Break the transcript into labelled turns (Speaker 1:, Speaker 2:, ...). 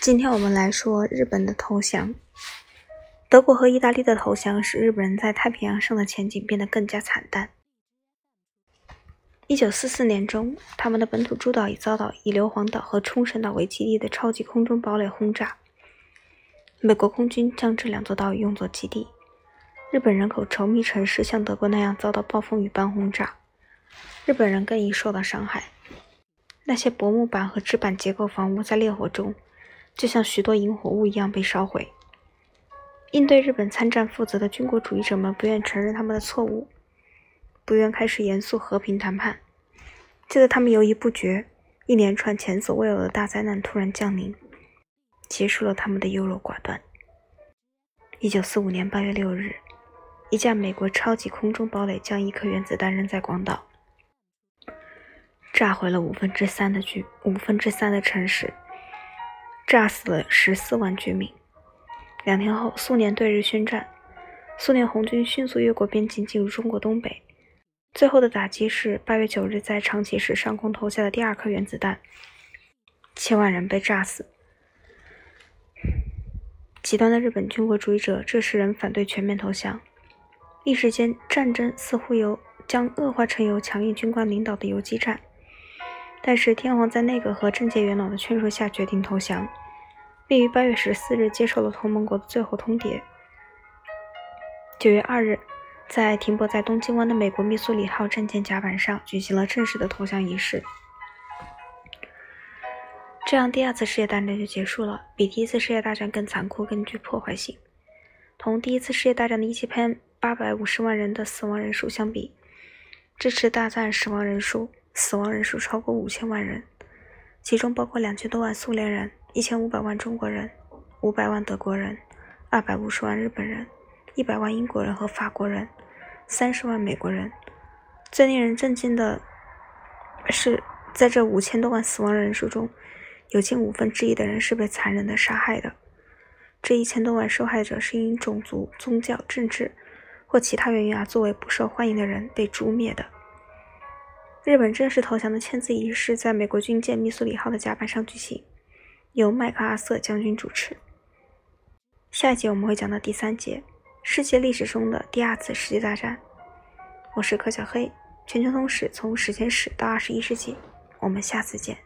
Speaker 1: 今天我们来说日本的投降。德国和意大利的投降使日本人在太平洋上的前景变得更加惨淡。一九四四年中，他们的本土诸岛已遭到以硫磺岛和冲绳岛为基地的超级空中堡垒轰炸。美国空军将这两座岛屿用作基地。日本人口稠密城市像德国那样遭到暴风雨般轰炸，日本人更易受到伤害。那些薄木板和纸板结构房屋在烈火中。就像许多引火物一样被烧毁。应对日本参战负责的军国主义者们不愿承认他们的错误，不愿开始严肃和平谈判。就在他们犹豫不决，一连串前所未有的大灾难突然降临，结束了他们的优柔寡断。一九四五年八月六日，一架美国超级空中堡垒将一颗原子弹扔在广岛，炸毁了五分之三的居五分之三的城市。炸死了十四万居民。两天后，苏联对日宣战，苏联红军迅速越过边境进入中国东北。最后的打击是八月九日在长崎市上空投下的第二颗原子弹，千万人被炸死。极端的日本军国主义者这时仍反对全面投降。一时间，战争似乎由将恶化成由强硬军官领导的游击战。但是天皇在内阁和政界元老的劝说下决定投降，并于八月十四日接受了同盟国的最后通牒。九月二日，在停泊在东京湾的美国密苏里号战舰甲板上举行了正式的投降仪式。这样，第二次世界大战就结束了。比第一次世界大战更残酷、更具破坏性。同第一次世界大战的一千八百五十万人的死亡人数相比，这次大战死亡人数。死亡人数超过五千万人，其中包括两千多万苏联人、一千五百万中国人、五百万德国人、二百五十万日本人、一百万英国人和法国人、三十万美国人。最令人震惊的是，在这五千多万死亡人数中，有近五分之一的人是被残忍的杀害的。这一千多万受害者是因种族、宗教、政治或其他原因而作为不受欢迎的人被诛灭的。日本正式投降的签字仪式在美国军舰密苏里号的甲板上举行，由麦克阿瑟将军主持。下一节我们会讲到第三节，世界历史中的第二次世界大战。我是柯小黑，全球通史从史前史到二十一世纪，我们下次见。